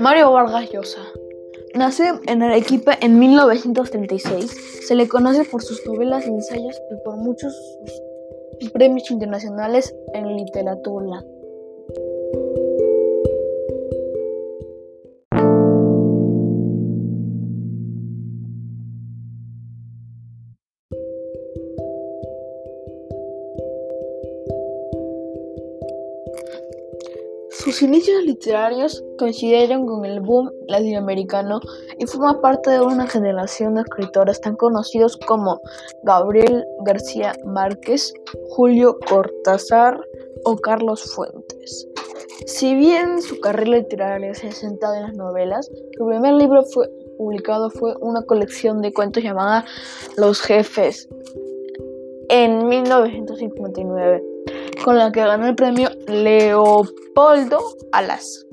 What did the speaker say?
Mario Vargas Llosa. Nació en Arequipa en 1936. Se le conoce por sus novelas y ensayos y por muchos premios internacionales en literatura. Sus inicios literarios coincidieron con el boom latinoamericano y forma parte de una generación de escritores tan conocidos como Gabriel García Márquez, Julio Cortázar o Carlos Fuentes. Si bien su carrera literaria se ha sentado en las novelas, su primer libro fue publicado fue una colección de cuentos llamada Los Jefes en 1959 con la que ganó el premio Leopoldo Alas.